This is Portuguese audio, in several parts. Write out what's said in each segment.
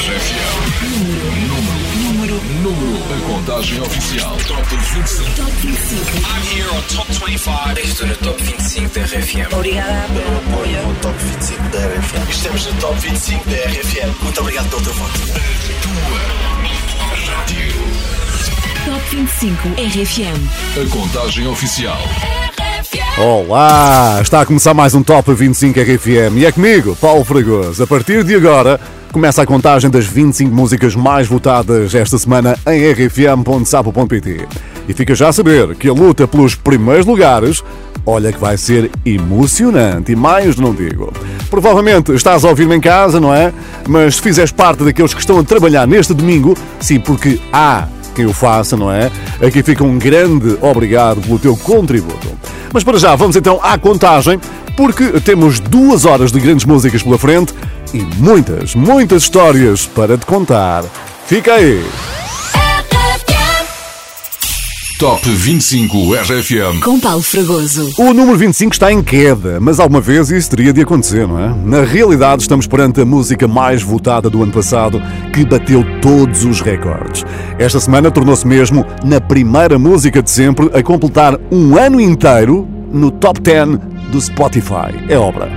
RFM. Número, número, número. A contagem oficial. Top 25. Top 25. I'm here on Top 25. Estou no Top 25 da RFM. Obrigada pelo apoio. no Top 25 da RFM. Estamos no Top 25 da RFM. Muito obrigado pelo. Tua. Top 25 RFM. A contagem oficial. Olá! Está a começar mais um Top 25 RFM e é comigo, Paulo Fragoso. A partir de agora começa a contagem das 25 músicas mais votadas esta semana em rfm.sapo.pt. E fica já a saber que a luta pelos primeiros lugares, olha que vai ser emocionante e mais não digo. Provavelmente estás a ouvir-me em casa, não é? Mas se fizeres parte daqueles que estão a trabalhar neste domingo, sim, porque há quem o faça, não é? Aqui fica um grande obrigado pelo teu contributo. Mas para já, vamos então à contagem, porque temos duas horas de grandes músicas pela frente e muitas, muitas histórias para te contar. Fica aí! Top 25 RFM. Com Paulo Fragoso. O número 25 está em queda, mas alguma vez isso teria de acontecer, não é? Na realidade, estamos perante a música mais votada do ano passado, que bateu todos os recordes. Esta semana tornou-se mesmo na primeira música de sempre a completar um ano inteiro no top 10 do Spotify. É obra.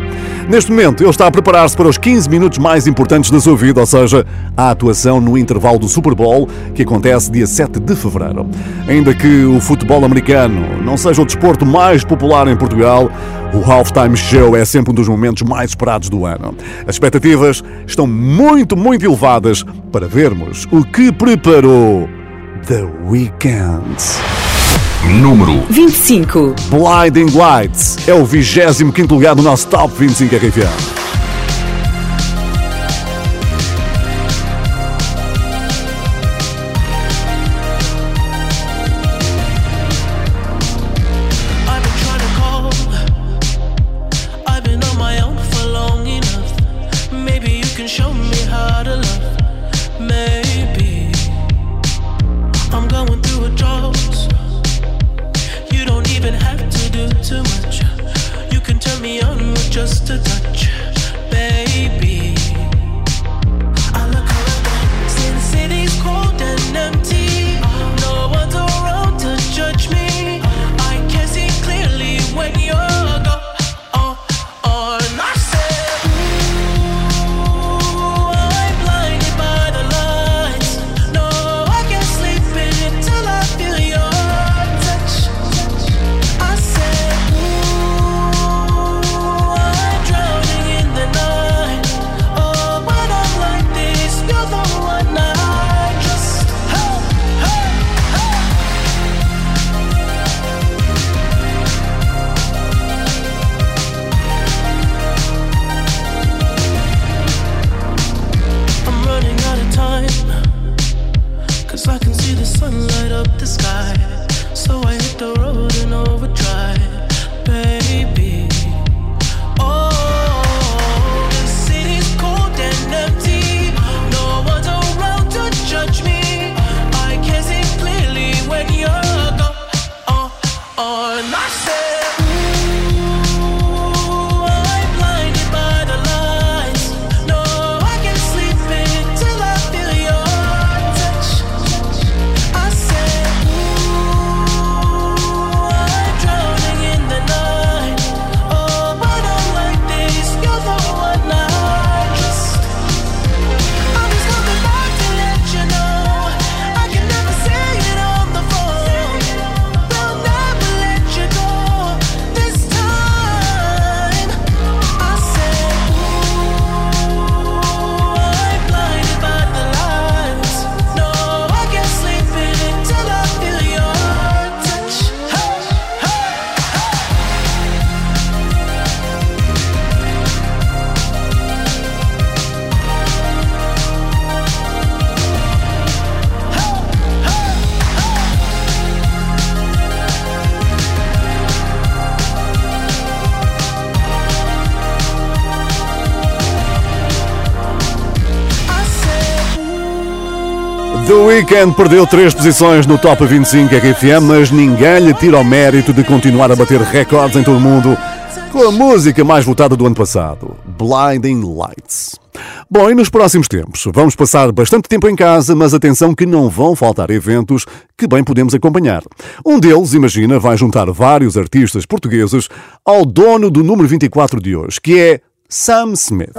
Neste momento, ele está a preparar-se para os 15 minutos mais importantes da sua vida, ou seja, a atuação no intervalo do Super Bowl, que acontece dia 7 de fevereiro. Ainda que o futebol americano não seja o desporto mais popular em Portugal, o Halftime Show é sempre um dos momentos mais esperados do ano. As expectativas estão muito, muito elevadas para vermos o que preparou The Weeknd. Número 25. Blinding Lights é o 25 lugar do nosso Top 25 RFM. The Weeknd perdeu três posições no Top 25 RFM, mas ninguém lhe tira o mérito de continuar a bater recordes em todo o mundo com a música mais votada do ano passado, Blinding Lights. Bom, e nos próximos tempos? Vamos passar bastante tempo em casa, mas atenção que não vão faltar eventos que bem podemos acompanhar. Um deles, imagina, vai juntar vários artistas portugueses ao dono do número 24 de hoje, que é Sam Smith.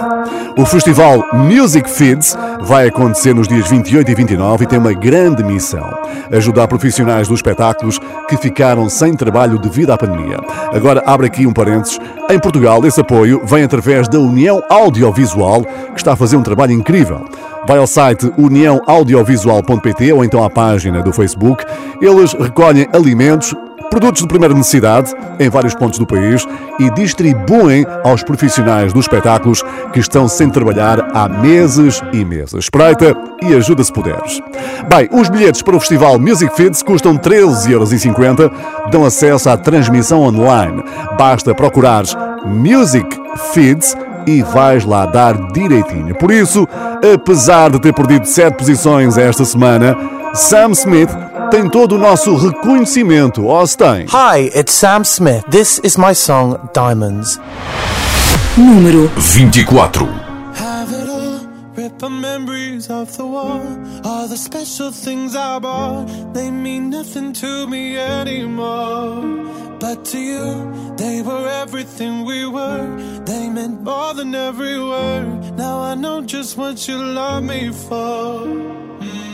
O festival Music Feeds vai acontecer nos dias 28 e 29 e tem uma grande missão: ajudar profissionais dos espetáculos que ficaram sem trabalho devido à pandemia. Agora, abre aqui um parênteses: em Portugal, esse apoio vem através da União Audiovisual, que está a fazer um trabalho incrível. Vai ao site uniãoaudiovisual.pt ou então à página do Facebook. Eles recolhem alimentos produtos de primeira necessidade em vários pontos do país e distribuem aos profissionais dos espetáculos que estão sem trabalhar há meses e meses. Espreita e ajuda se puderes. Bem, os bilhetes para o festival Music Feeds custam 13,50€, dão acesso à transmissão online. Basta procurares Music Feeds e vais lá dar direitinho. Por isso, apesar de ter perdido 7 posições esta semana, Sam Smith tem todo o nosso reconhecimento. Tem? Hi, it's Sam Smith. This is my song Diamonds. Número 24. Have it all, rip our memories off the wall. All the special things I bought, they mean nothing to me anymore. But to you, they were everything we were. They meant more than every word. Now I know just what you love me for. Mm.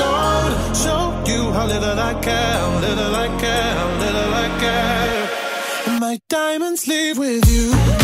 already. Show you how little I care, little I care, little I care. My diamonds leave with you.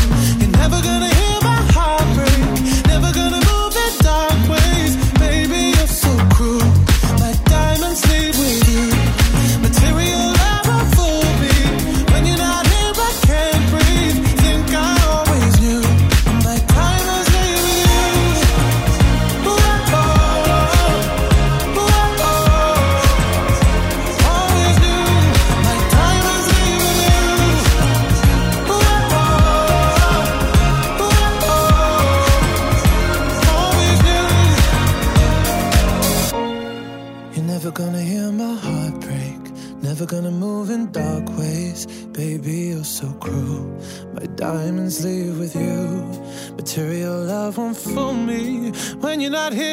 Not here,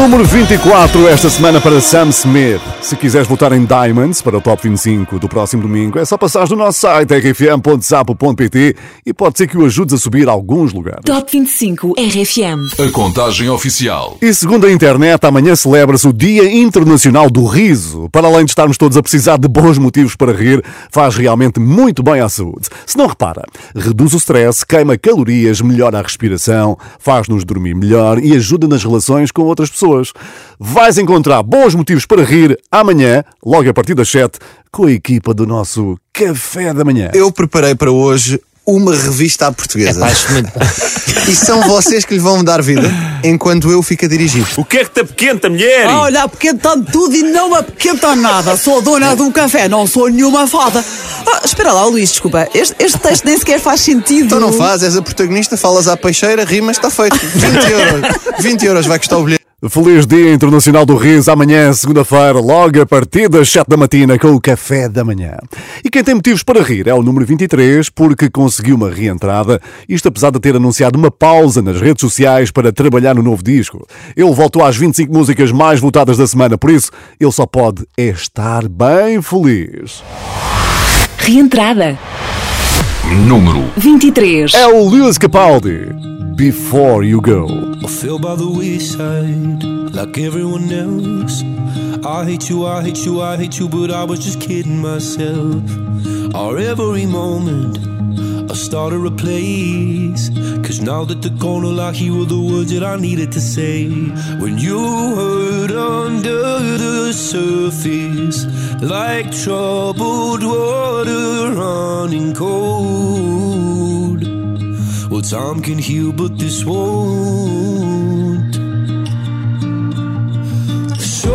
Número 24 esta semana para Sam Smith. Se quiseres votar em Diamonds para o Top 25 do próximo domingo, é só passares no nosso site rfm.sapo.pt e pode ser que o ajudes a subir alguns lugares. Top 25 RFM. A contagem oficial. E segundo a internet, amanhã celebra-se o Dia Internacional do Riso. Para além de estarmos todos a precisar de bons motivos para rir, faz realmente muito bem à saúde. Se não repara, reduz o stress, queima calorias, melhora a respiração, faz-nos dormir melhor e ajuda nas relações com outras pessoas. Pessoas. Vais encontrar bons motivos para rir amanhã, logo a partir das 7, com a equipa do nosso Café da Manhã. Eu preparei para hoje uma revista à portuguesa. e são vocês que lhe vão dar vida enquanto eu fico a dirigir. O que é que te apequenta, mulher? Olha, apequenta tudo e não apequenta nada. Sou dona de um café, não sou nenhuma fada. Ah, espera lá, Luís, desculpa. Este, este texto nem sequer faz sentido. Então não faz, és a protagonista, falas à peixeira, rimas, está feito. 20 euros. 20 euros vai custar o bilhete. Feliz Dia Internacional do Riso amanhã, segunda-feira, logo a partir das 7 da matina, com o Café da Manhã. E quem tem motivos para rir é o número 23, porque conseguiu uma reentrada, isto apesar de ter anunciado uma pausa nas redes sociais para trabalhar no novo disco. Ele voltou às 25 músicas mais votadas da semana, por isso ele só pode estar bem feliz. Reentrada. Número 23. É o Lewis Capaldi, Before You Go. I fell by the wayside like everyone else. I hate you, I hate you, I hate you, but I was just kidding myself. Our every moment, I started a place. Cause now that the corner lock, here were the words that I needed to say. When you hurt under the surface, like troubled water running cold. Well, time can heal, but this won't. So,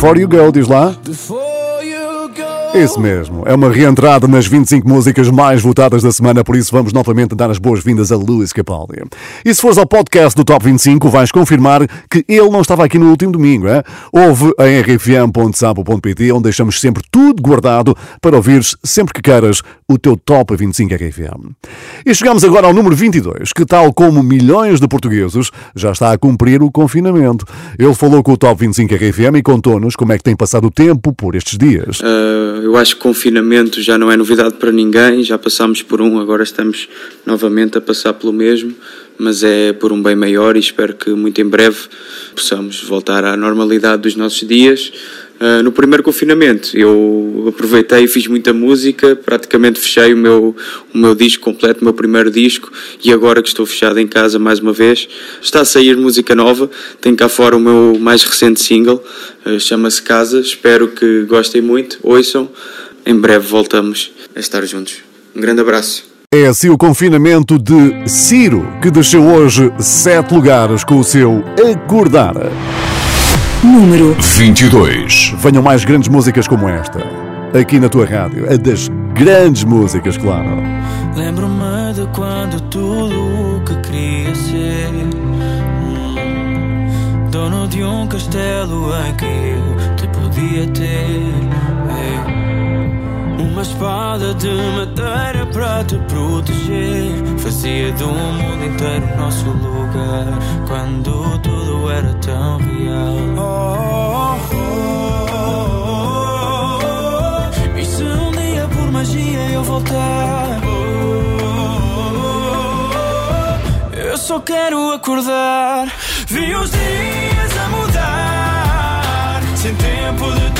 Before You Go, diz lá. Isso mesmo, é uma reentrada nas 25 músicas mais votadas da semana, por isso vamos novamente dar as boas-vindas a Lewis Capaldi. E se fores ao podcast do Top 25, vais confirmar que ele não estava aqui no último domingo, é? Ouve a rfm.sapo.pt, onde deixamos sempre tudo guardado para ouvires sempre que queiras o teu Top 25 RFM. E chegamos agora ao número 22, que tal como milhões de portugueses, já está a cumprir o confinamento. Ele falou com o Top 25 RFM e contou-nos como é que tem passado o tempo por estes dias. Uh, eu acho que confinamento já não é novidade para ninguém, já passámos por um, agora estamos novamente a passar pelo mesmo, mas é por um bem maior e espero que muito em breve possamos voltar à normalidade dos nossos dias. Uh, no primeiro confinamento eu aproveitei e fiz muita música, praticamente fechei o meu, o meu disco completo, o meu primeiro disco, e agora que estou fechado em casa mais uma vez, está a sair música nova. Tenho cá fora o meu mais recente single, uh, chama-se Casa. Espero que gostem muito, ouçam. Em breve voltamos a estar juntos. Um grande abraço. É assim o confinamento de Ciro, que desceu hoje sete lugares com o seu Acordar. Número 22. Venham mais grandes músicas como esta, aqui na tua rádio. A das grandes músicas, claro. Lembro-me de quando tudo o que queria ser hum, Dono de um castelo em que eu te podia ter. Uma espada de madeira para te proteger. Fazia do mundo inteiro nosso lugar Quando tudo era tão real. Oh, oh, oh. E se um dia por magia eu voltar? Eu só quero acordar. Vi os dias a mudar Sem tempo de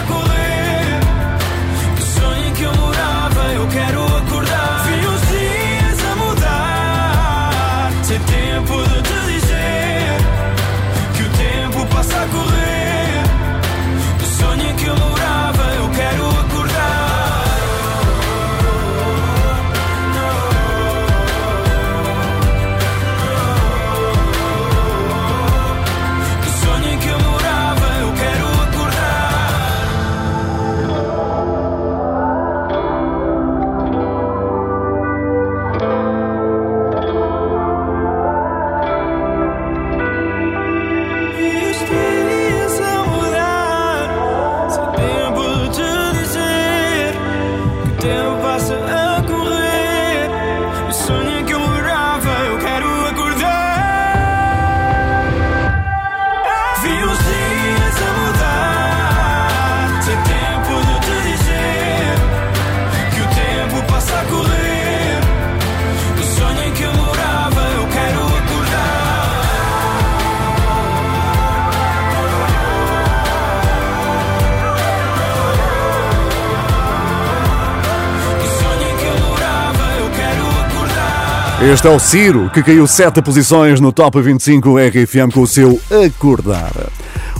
Este é o Ciro, que caiu sete posições no Top 25 RFM com o seu Acordar.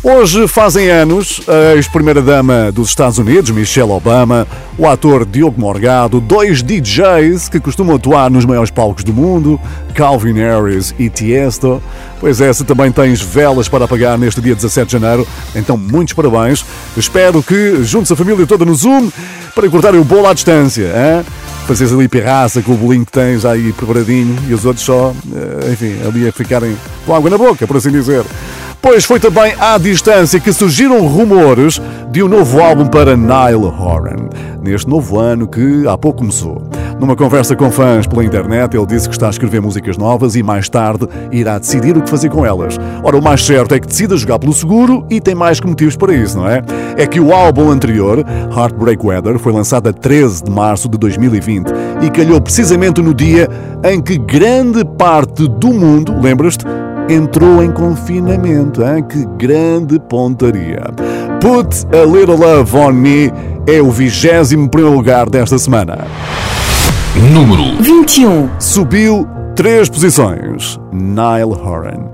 Hoje fazem anos a ex-primeira-dama dos Estados Unidos, Michelle Obama, o ator Diogo Morgado, dois DJs que costumam atuar nos maiores palcos do mundo, Calvin Harris e Tiesto. Pois é, se também tens velas para apagar neste dia 17 de janeiro, então muitos parabéns. Espero que juntes a família toda no Zoom para cortarem o bolo à distância. Hein? Fazes ali pirraça com o bolinho que tens aí preparadinho e os outros só, eh, enfim, ali a ficarem com água na boca, por assim dizer. Pois foi também à distância que surgiram rumores de um novo álbum para Niall Horan, neste novo ano que há pouco começou. Numa conversa com fãs pela internet, ele disse que está a escrever músicas novas e mais tarde irá decidir o que fazer com elas. Ora, o mais certo é que decida jogar pelo seguro e tem mais que motivos para isso, não é? É que o álbum anterior, Heartbreak Weather, foi lançado a 13 de março de 2020 e calhou precisamente no dia em que grande parte do mundo, lembras-te, entrou em confinamento. Hein? Que grande pontaria! Put a Little Love on Me é o 21 lugar desta semana. Número 21. Subiu três posições. Nile Horan.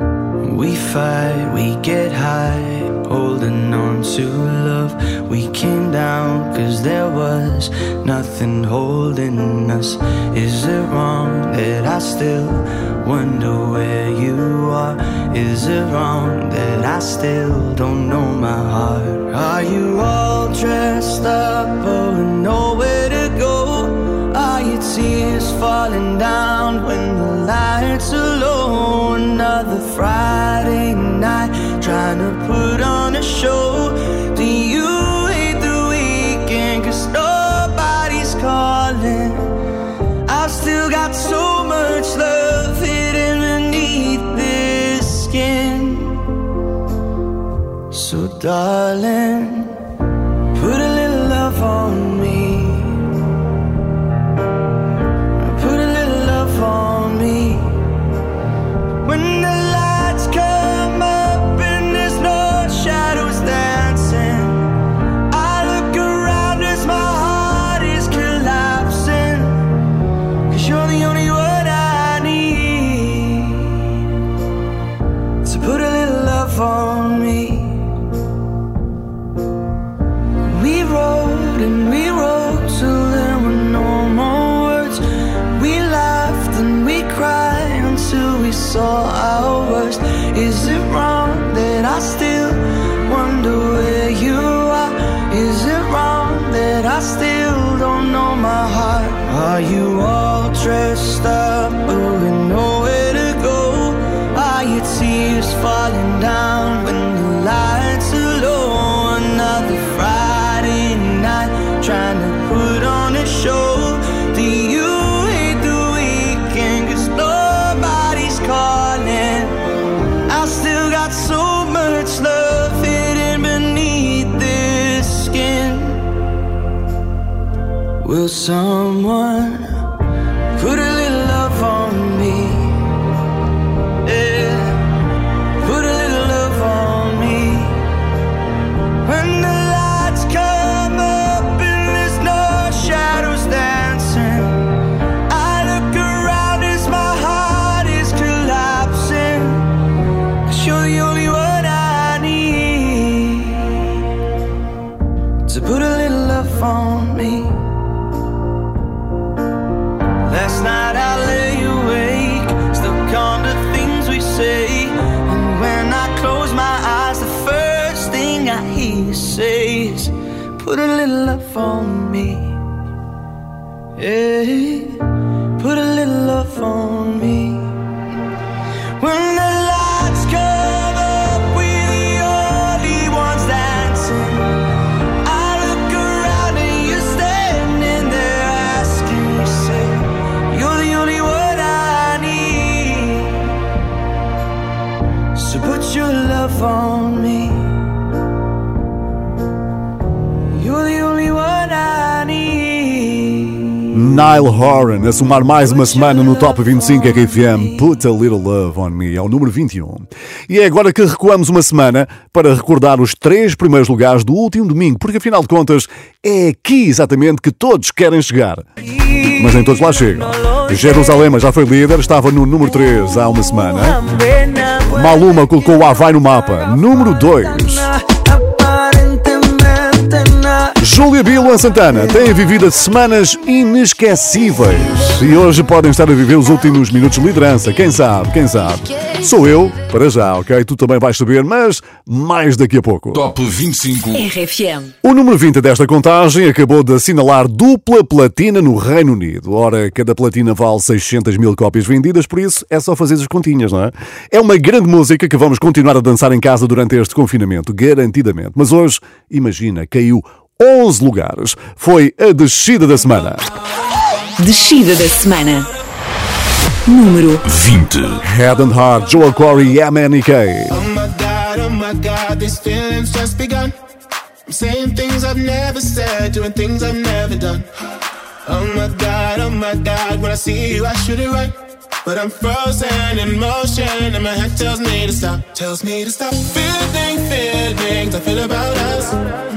We fight, we get high, holding on to love. We came down cause there was nothing holding us. Is it wrong that I still wonder where you are? Is it wrong that I still don't know my heart? Are you all dressed up, but with falling down when the lights are low? Another Friday night trying to put on a show. Do you hate the weekend? Cause nobody's calling. I've still got so much love hidden beneath this skin. So, darling, put a little love on saw our worst. Is it wrong that I still wonder where you are? Is it wrong that I still don't know my heart? Are you all dressed someone Nile Horan a somar mais uma semana no Top 25 RFM Put a Little Love on Me, ao número 21. E é agora que recuamos uma semana para recordar os três primeiros lugares do último domingo, porque afinal de contas é aqui exatamente que todos querem chegar. Mas nem todos lá chegam. Jerusalém já foi líder, estava no número 3 há uma semana. Maluma colocou o Havaí no mapa, número 2. Júlia B e Luan Santana têm vivido semanas inesquecíveis e hoje podem estar a viver os últimos minutos de liderança. Quem sabe, quem sabe? Sou eu, para já, ok? Tu também vais saber, mas mais daqui a pouco. Top 25 RFM. O número 20 desta contagem acabou de assinalar dupla platina no Reino Unido. Ora, cada platina vale 600 mil cópias vendidas, por isso é só fazer as continhas, não é? É uma grande música que vamos continuar a dançar em casa durante este confinamento, garantidamente. Mas hoje, imagina, caiu 11 lugares. Foi a descida da semana. Descida da semana. Número 20 Head and Heart, Joel Corey e MNK. Oh my god, oh my god, these feelings just begun. I'm saying things I've never said, doing things I've never done. Oh my god, oh my god, when I see you, I shoot it right. But I'm frozen in motion, and my head tells me to stop, tells me to stop. Feeling, feelings I feel about us.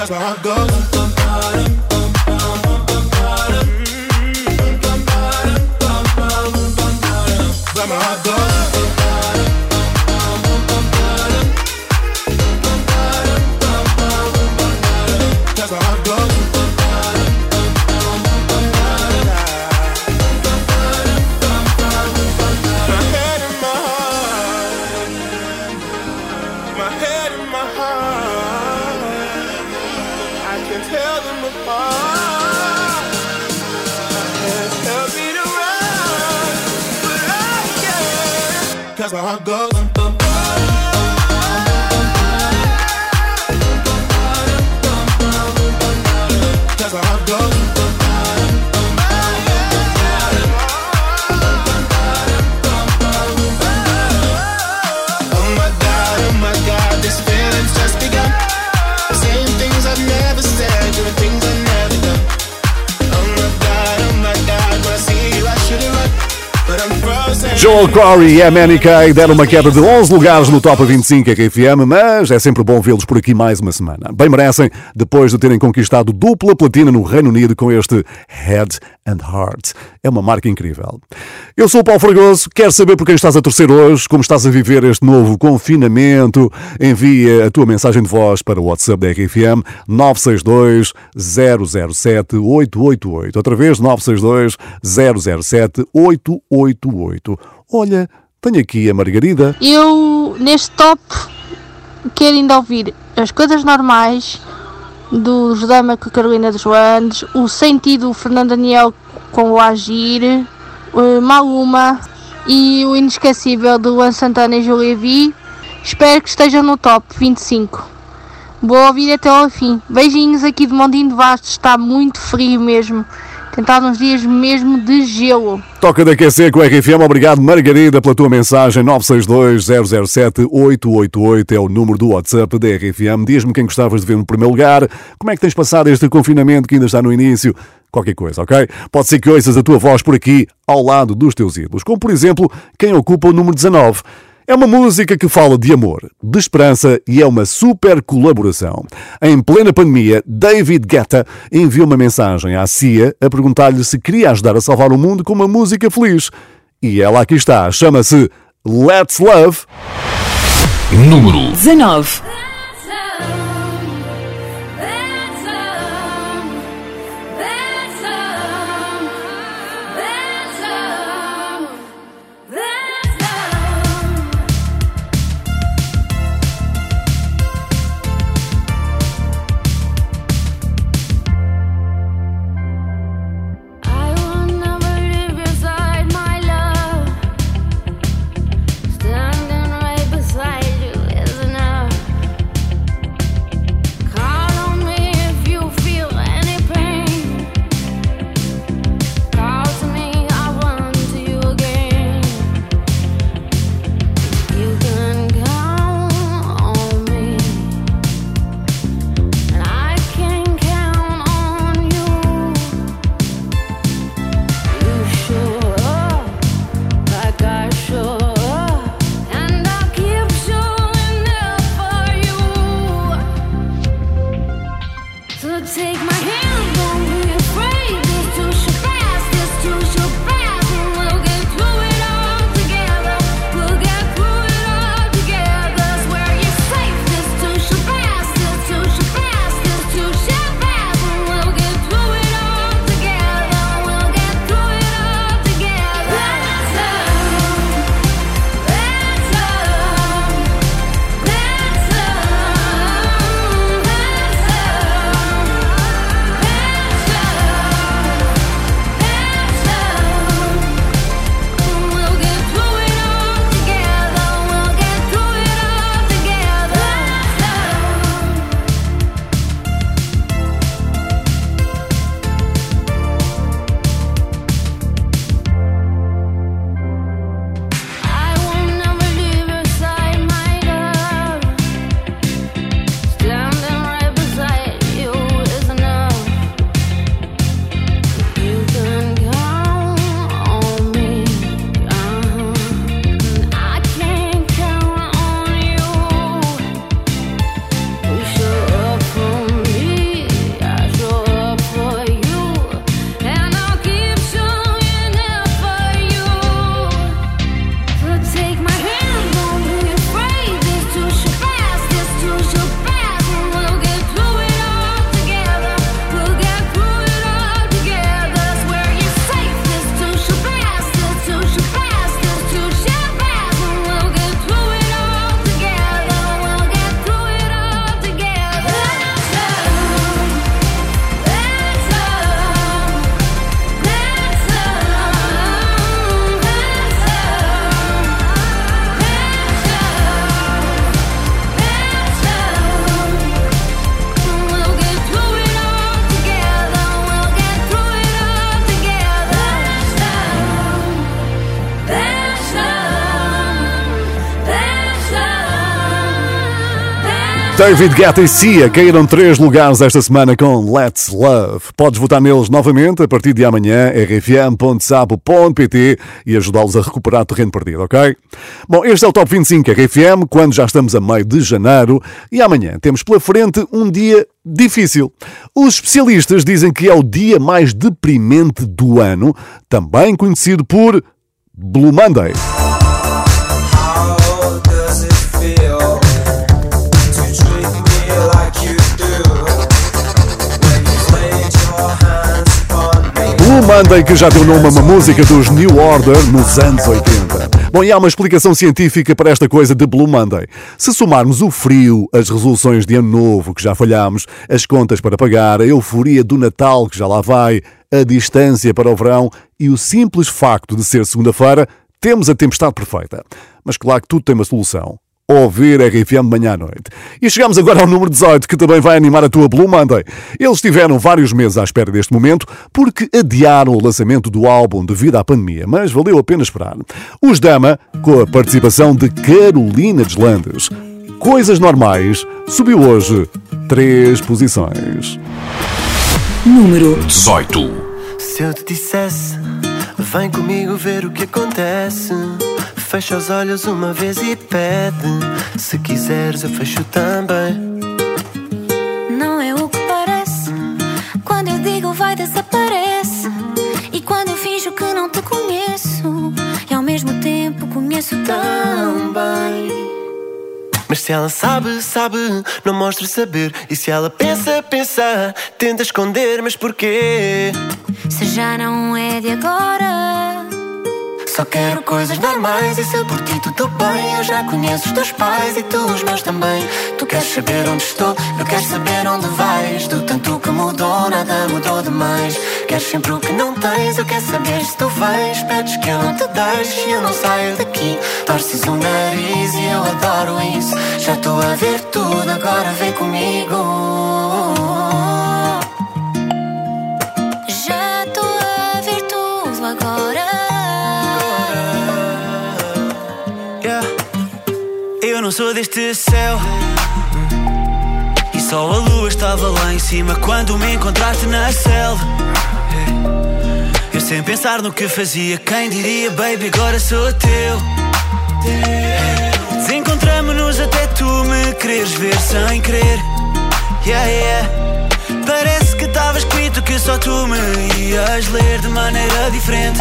Cause my heart goes. But I can't. Joel Corey e a Manny Kay deram uma queda de 11 lugares no Top 25 RFM, mas é sempre bom vê-los por aqui mais uma semana. Bem merecem, depois de terem conquistado dupla platina no Reino Unido com este Head and Heart. É uma marca incrível. Eu sou o Paulo Fragoso, quero saber por quem estás a torcer hoje, como estás a viver este novo confinamento. Envia a tua mensagem de voz para o WhatsApp da RFM 962 007 888. Outra vez 962 007 888. Olha, tenho aqui a Margarida. Eu, neste top, quero ainda ouvir as coisas normais do Dama com Carolina dos Andes, o sentido do Fernando Daniel com o Agir, o Maluma e o inesquecível do Luan Santana e Julia V. Espero que estejam no top 25. Boa ouvir até ao fim. Beijinhos aqui de Mondinho de Bastos, está muito frio mesmo. Tentar uns dias mesmo de gelo. Toca de aquecer com a RFM. Obrigado, Margarida, pela tua mensagem. 962-007-888 é o número do WhatsApp da RFM. Diz-me quem gostavas de ver no primeiro lugar. Como é que tens passado este confinamento que ainda está no início? Qualquer coisa, ok? Pode ser que ouças a tua voz por aqui, ao lado dos teus ídolos. Como, por exemplo, quem ocupa o número 19. É uma música que fala de amor, de esperança e é uma super colaboração. Em plena pandemia, David Guetta enviou uma mensagem à CIA a perguntar-lhe se queria ajudar a salvar o mundo com uma música feliz. E ela aqui está, chama-se Let's Love. Número 19. David Guetta e Cia caíram três lugares esta semana com Let's Love. Podes votar neles novamente a partir de amanhã, rfm.sapo.pt e ajudá-los a recuperar terreno perdido, ok? Bom, este é o Top 25 RFM, quando já estamos a meio de janeiro e amanhã temos pela frente um dia difícil. Os especialistas dizem que é o dia mais deprimente do ano, também conhecido por Blue Monday. Blue Monday, que já deu nome a uma música dos New Order nos anos 80. Bom, e há uma explicação científica para esta coisa de Blue Monday. Se somarmos o frio, as resoluções de ano novo que já falhámos, as contas para pagar, a euforia do Natal que já lá vai, a distância para o verão e o simples facto de ser segunda-feira, temos a tempestade perfeita. Mas claro que tudo tem uma solução ouvir RFM de manhã à noite. E chegamos agora ao número 18, que também vai animar a tua Blue Monday. Eles tiveram vários meses à espera deste momento porque adiaram o lançamento do álbum devido à pandemia, mas valeu a pena esperar. Os Dama, com a participação de Carolina Deslandes. Coisas Normais subiu hoje três posições. Número 18. Se eu te dissesse, vem comigo ver o que acontece. Fecha os olhos uma vez e pede. Se quiseres, eu fecho também. Não é o que parece. Quando eu digo vai, desaparece. E quando eu finjo que não te conheço, e ao mesmo tempo conheço tão bem. Mas se ela sabe, sabe, não mostra saber. E se ela pensa, pensa, tenta esconder, mas porquê? Se já não é de agora. Só quero coisas normais e se eu por ti tudo bem. Eu já conheço os teus pais e tu os meus também. Tu queres saber onde estou, eu quero saber onde vais. Do tanto que mudou, nada mudou demais. Queres sempre o que não tens, eu quero saber se tu vais Pedes que eu não te deixe e eu não saio daqui. Torces o nariz e eu adoro isso. Já estou a ver tudo, agora vem comigo não sou deste céu. E só a lua estava lá em cima quando me encontraste na selva. Eu sem pensar no que fazia, quem diria, baby, agora sou teu. Desencontramos-nos até tu me quereres ver sem querer. Yeah, yeah. Parece que estava escrito que só tu me ias ler de maneira diferente.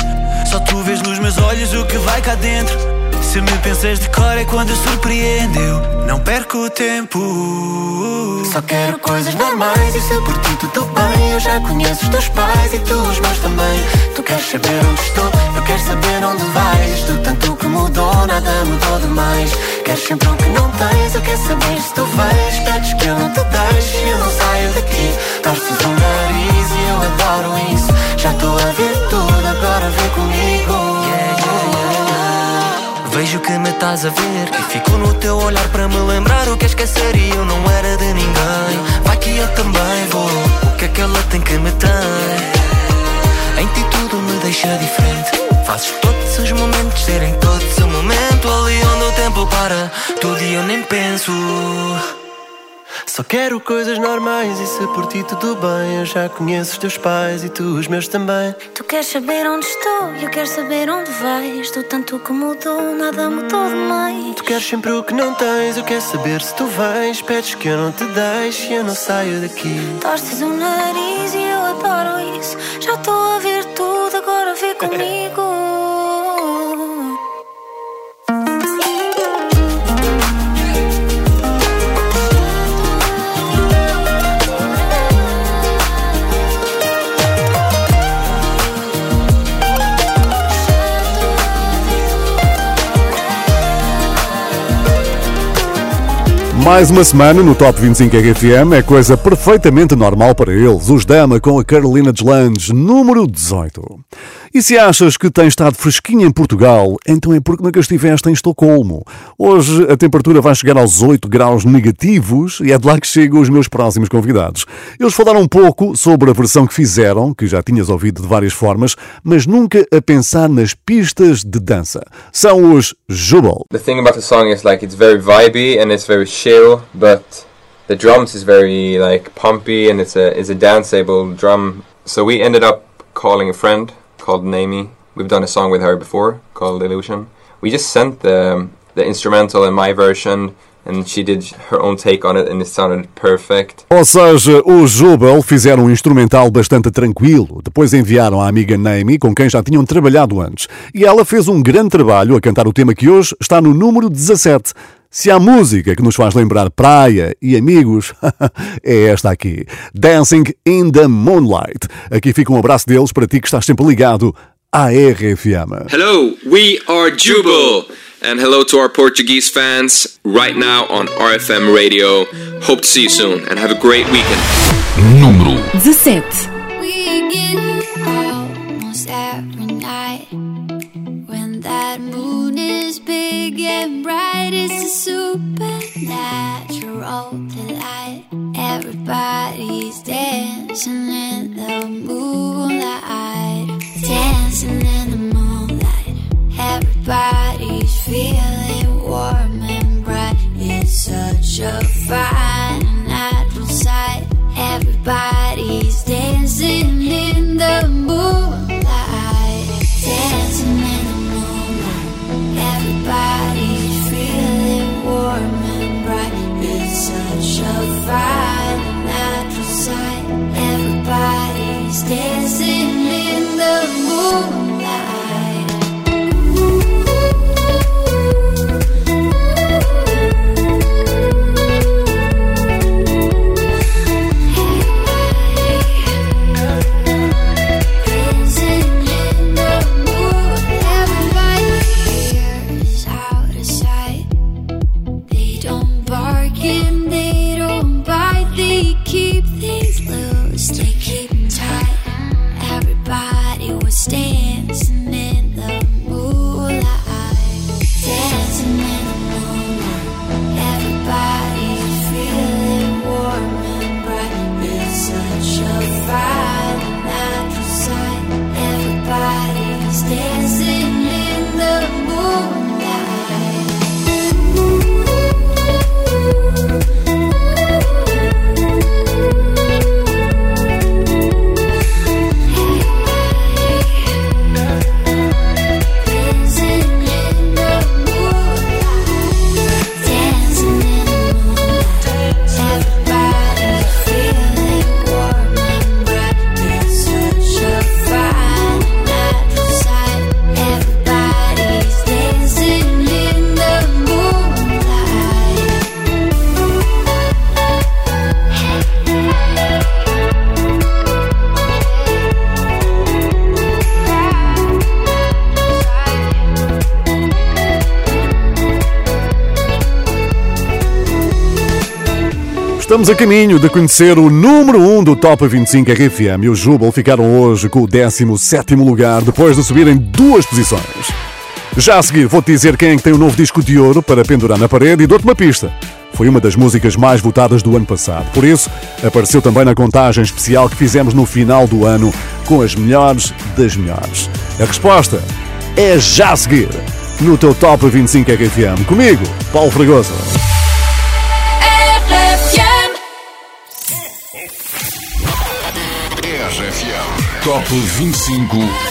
Só tu vês nos meus olhos o que vai cá dentro. Se me pensas de cor é quando surpreendeu. Não perco o tempo. Só quero coisas normais e se por ti tudo bem Eu já conheço os teus pais e tu os meus também. Tu queres saber onde estou, eu quero saber onde vais. Do tanto que mudou, nada mudou demais. Queres sempre o que não tens, eu quero saber se tu vais. Pedes que eu não te deixe e eu não saio daqui. Torces o nariz e eu adoro isso. Já estou a ver tudo, agora vem comigo Vejo que me estás a ver E fico no teu olhar para me lembrar O que esquecer e eu não era de ninguém. Vai que eu também vou. O que é que ela tem que me tem Em ti tudo me deixa diferente. Fazes todos os momentos serem todos o momento. Ali onde o tempo para Tudo e eu nem penso Só quero coisas normais e se por ti tudo bem Eu já conheço os teus pais e tu os meus também Tu queres saber onde estou, eu quero saber onde vais. Do tanto que mudou, nada mudou demais. Tu queres sempre o que não tens, eu quero saber se tu vens Pedes que eu não te deixe e eu não saio daqui Torces o nariz e eu adoro isso. Já estou a ver tudo, agora vê comigo. Mais uma semana no Top 25 RFM é coisa perfeitamente normal para eles. Os Dama com a Carolina Deslandes, número 18. E se achas que tens estado fresquinho em Portugal, então é porque nunca estiveste em Estocolmo. Hoje a temperatura vai chegar aos 8 graus negativos e é de lá que chegam os meus próximos convidados. Eles falaram um pouco sobre a versão que fizeram, que já tinhas ouvido de várias formas, mas nunca a pensar nas pistas de dança. São os Jubal. The thing about the song is like it's very vibey and it's very chill, but the drums is very like pumpy and it's a it's a danceable drum. So we ended up calling a friend called Naomi. We've done a song with her before called Illusion. We just sent the the instrumental in my version and she did her own take on it and it sounded perfect. Ou seja, os Jubel fizeram um instrumental bastante tranquilo. Depois enviaram à amiga Naomi, com quem já tinham trabalhado antes. E ela fez um grande trabalho a cantar o tema que hoje está no número 17. Se há música que nos faz lembrar praia e amigos, é esta aqui. Dancing in the Moonlight. Aqui fica um abraço deles para ti que estás sempre ligado à RFM. Hello, we are Jubal. And hello to our Portuguese fans right now on RFM Radio. Hope to see you soon and have a great weekend. Número 17. Is big and bright. It's a supernatural delight. Everybody's dancing in the moonlight, Estamos a caminho de conhecer o número 1 do Top 25 RFM e os Jubal ficaram hoje com o 17 lugar depois de subirem duas posições. Já a seguir vou-te dizer quem é que tem o novo disco de ouro para pendurar na parede e dou-te uma pista. Foi uma das músicas mais votadas do ano passado, por isso apareceu também na contagem especial que fizemos no final do ano com as melhores das melhores. A resposta é já a seguir no teu Top 25 RFM comigo, Paulo Fragoso. Top 25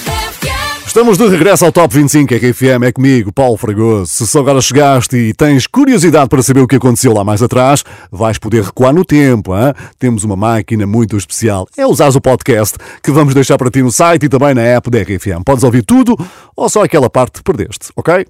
Estamos de regresso ao Top 25 RFM, é comigo, Paulo Fragoso. Se só agora chegaste e tens curiosidade para saber o que aconteceu lá mais atrás, vais poder recuar no tempo. Hein? Temos uma máquina muito especial. É usares o podcast que vamos deixar para ti no site e também na app da RFM. Podes ouvir tudo ou só aquela parte que perdeste, ok?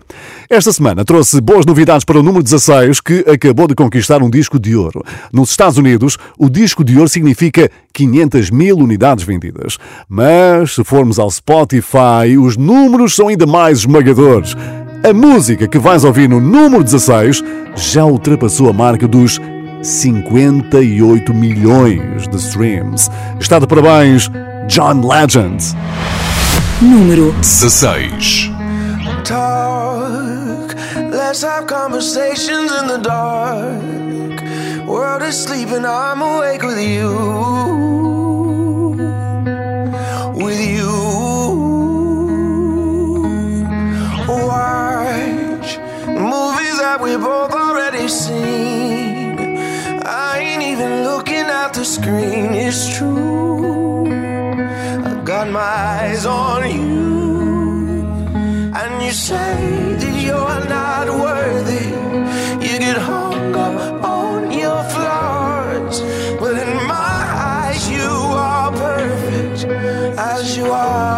Esta semana trouxe boas novidades para o número 16 que acabou de conquistar um disco de ouro. Nos Estados Unidos, o disco de ouro significa 500 mil unidades vendidas. Mas se formos ao Spotify, os números são ainda mais esmagadores. A música que vais ouvir no número 16 já ultrapassou a marca dos 58 milhões de streams. Está de parabéns, John Legend. Número 16 talk. Let's have conversations in the dark. World is sleeping, I'm awake with you. we've both already seen. I ain't even looking at the screen, it's true. I got my eyes on you, and you say that you're not worthy. You get hung up on your flaws, but in my eyes, you are perfect as you are.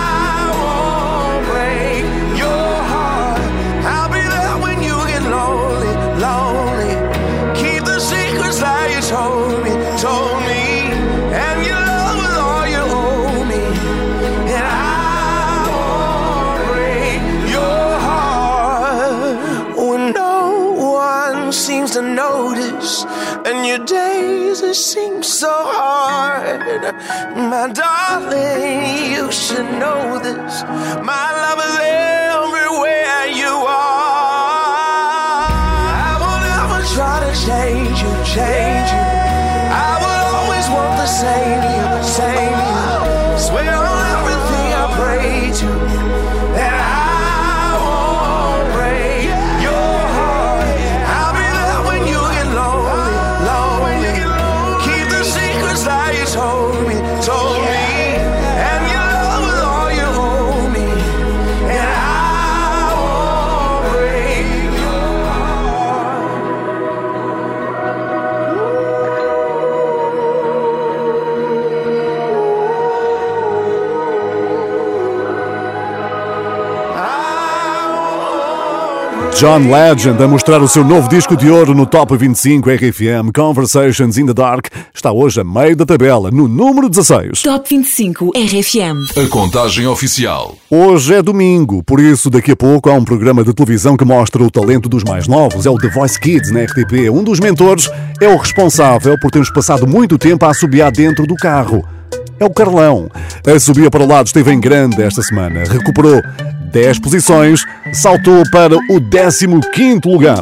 And your days it seems so hard. My darling, you should know this. My love is John Legend a mostrar o seu novo disco de ouro no Top 25 RFM Conversations in the Dark está hoje a meio da tabela, no número 16. Top 25 RFM. A contagem oficial. Hoje é domingo, por isso daqui a pouco há um programa de televisão que mostra o talento dos mais novos. É o The Voice Kids na RTP. Um dos mentores é o responsável por termos passado muito tempo a assobiar dentro do carro. É o Carlão. A subida para o lado esteve em grande esta semana. Recuperou 10 posições, saltou para o 15º lugar.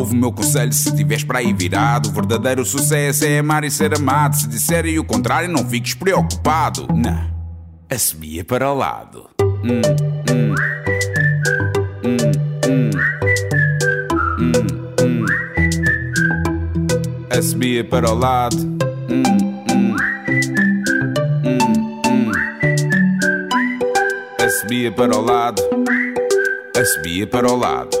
Ouve o meu conselho se tiveres para aí virado. O verdadeiro sucesso é amar e ser amado. Se disserem o contrário, não fiques preocupado. Não, assobia para o lado. Hum, hum. Hum, hum. Hum, hum. Assobia para o lado. Hum, hum. Hum. Assobia para o lado. Assobia para o lado.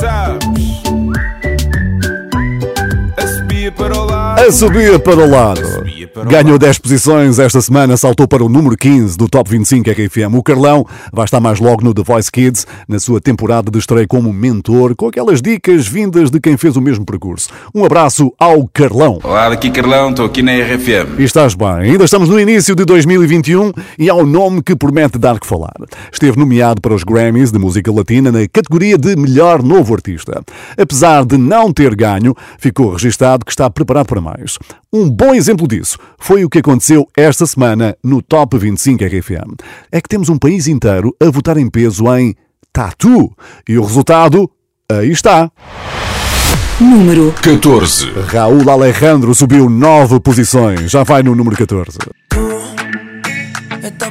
sabes. A subia para o lado. A subir para o lado. Ganhou 10 posições esta semana, saltou para o número 15 do Top 25 RFM. O Carlão vai estar mais logo no The Voice Kids, na sua temporada de estreia como mentor, com aquelas dicas vindas de quem fez o mesmo percurso. Um abraço ao Carlão. Olá, daqui Carlão, estou aqui na RFM. E estás bem, ainda estamos no início de 2021 e há um nome que promete dar que falar. Esteve nomeado para os Grammys de Música Latina na categoria de Melhor Novo Artista. Apesar de não ter ganho, ficou registado que está preparado para mais. Um bom exemplo disso foi o que aconteceu esta semana no Top 25 RFM. É que temos um país inteiro a votar em peso em Tatu. E o resultado, aí está. Número 14. Raul Alejandro subiu 9 posições, já vai no número 14. Está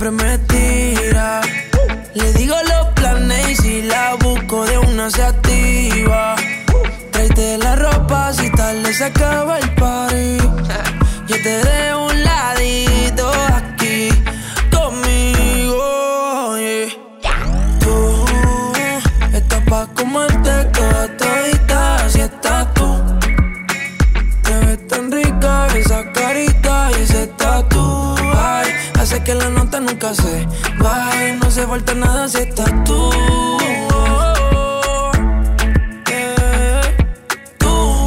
siempre me tira. Le digo los planes y si la busco de una se activa. Tráete la ropa si tarde se acaba el party. Yo te dejo un ladito aquí conmigo. yeah. Tú estás pa' comerte toda todita si estás tú. Te ves tan rica esa carita. Hace que la nota nunca se baje. No se falta nada si estás tú. Yeah. Tú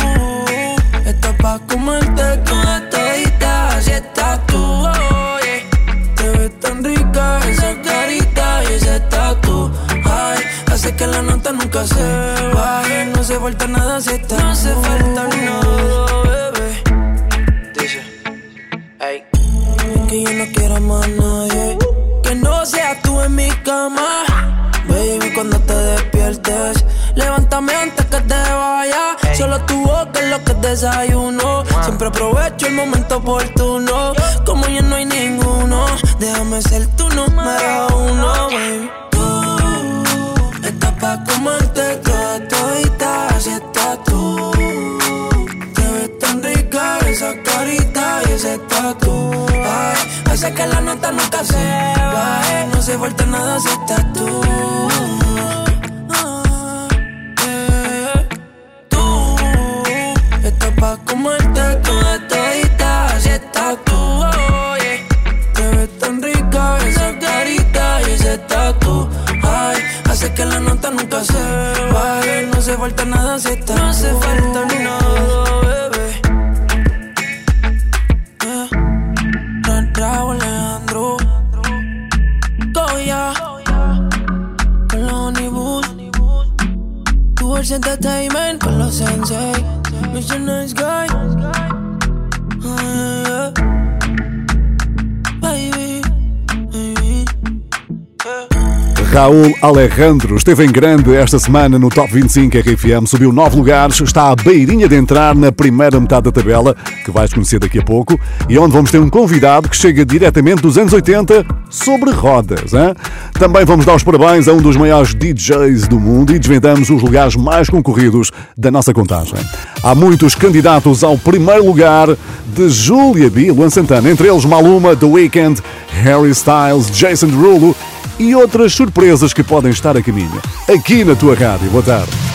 estás pa' comerte toda todita si estás tú. Oh, yeah. Te ves tan rica esa carita y ese tatu. Ay, hace que la nota nunca se baje. No se falta nada si está. No se falta más nadie. Que no seas tú en mi cama. Baby, cuando te despiertes, levántame antes que te vaya. Solo tu boca es lo que desayuno. Siempre aprovecho el momento oportuno. Como ya no hay ninguno, déjame ser tu número uno, baby. Tú estás pa' comerte toda todita, así estás tú. Te ves tan rica esa carita y ese tatu. Hace que la nota nunca se baje. No se falta nada si estás tú. Ah, yeah. Tú estás pa' comerte toda todita, así estás tú. Oh, yeah. Te ves tan rica esa carita y ese tatu. Ay, hace que la nota nunca se baje. No se falta nada si estás No se falta nada, diamond con los sensei nice guy. Raul Alejandro esteve em grande esta semana no Top 25 RFM, subiu 9 lugares, está à beirinha de entrar na primeira metade da tabela, que vais conhecer daqui a pouco, e onde vamos ter um convidado que chega diretamente dos anos 80 sobre rodas. Hein? Também vamos dar os parabéns a um dos maiores DJs do mundo e desvendamos os lugares mais concorridos da nossa contagem. Há muitos candidatos ao primeiro lugar de Julia B. Luan Santana, entre eles Maluma, The Weeknd, Harry Styles, Jason Derulo e outras surpresas que podem estar a caminho. Aqui na tua rádio. Boa tarde.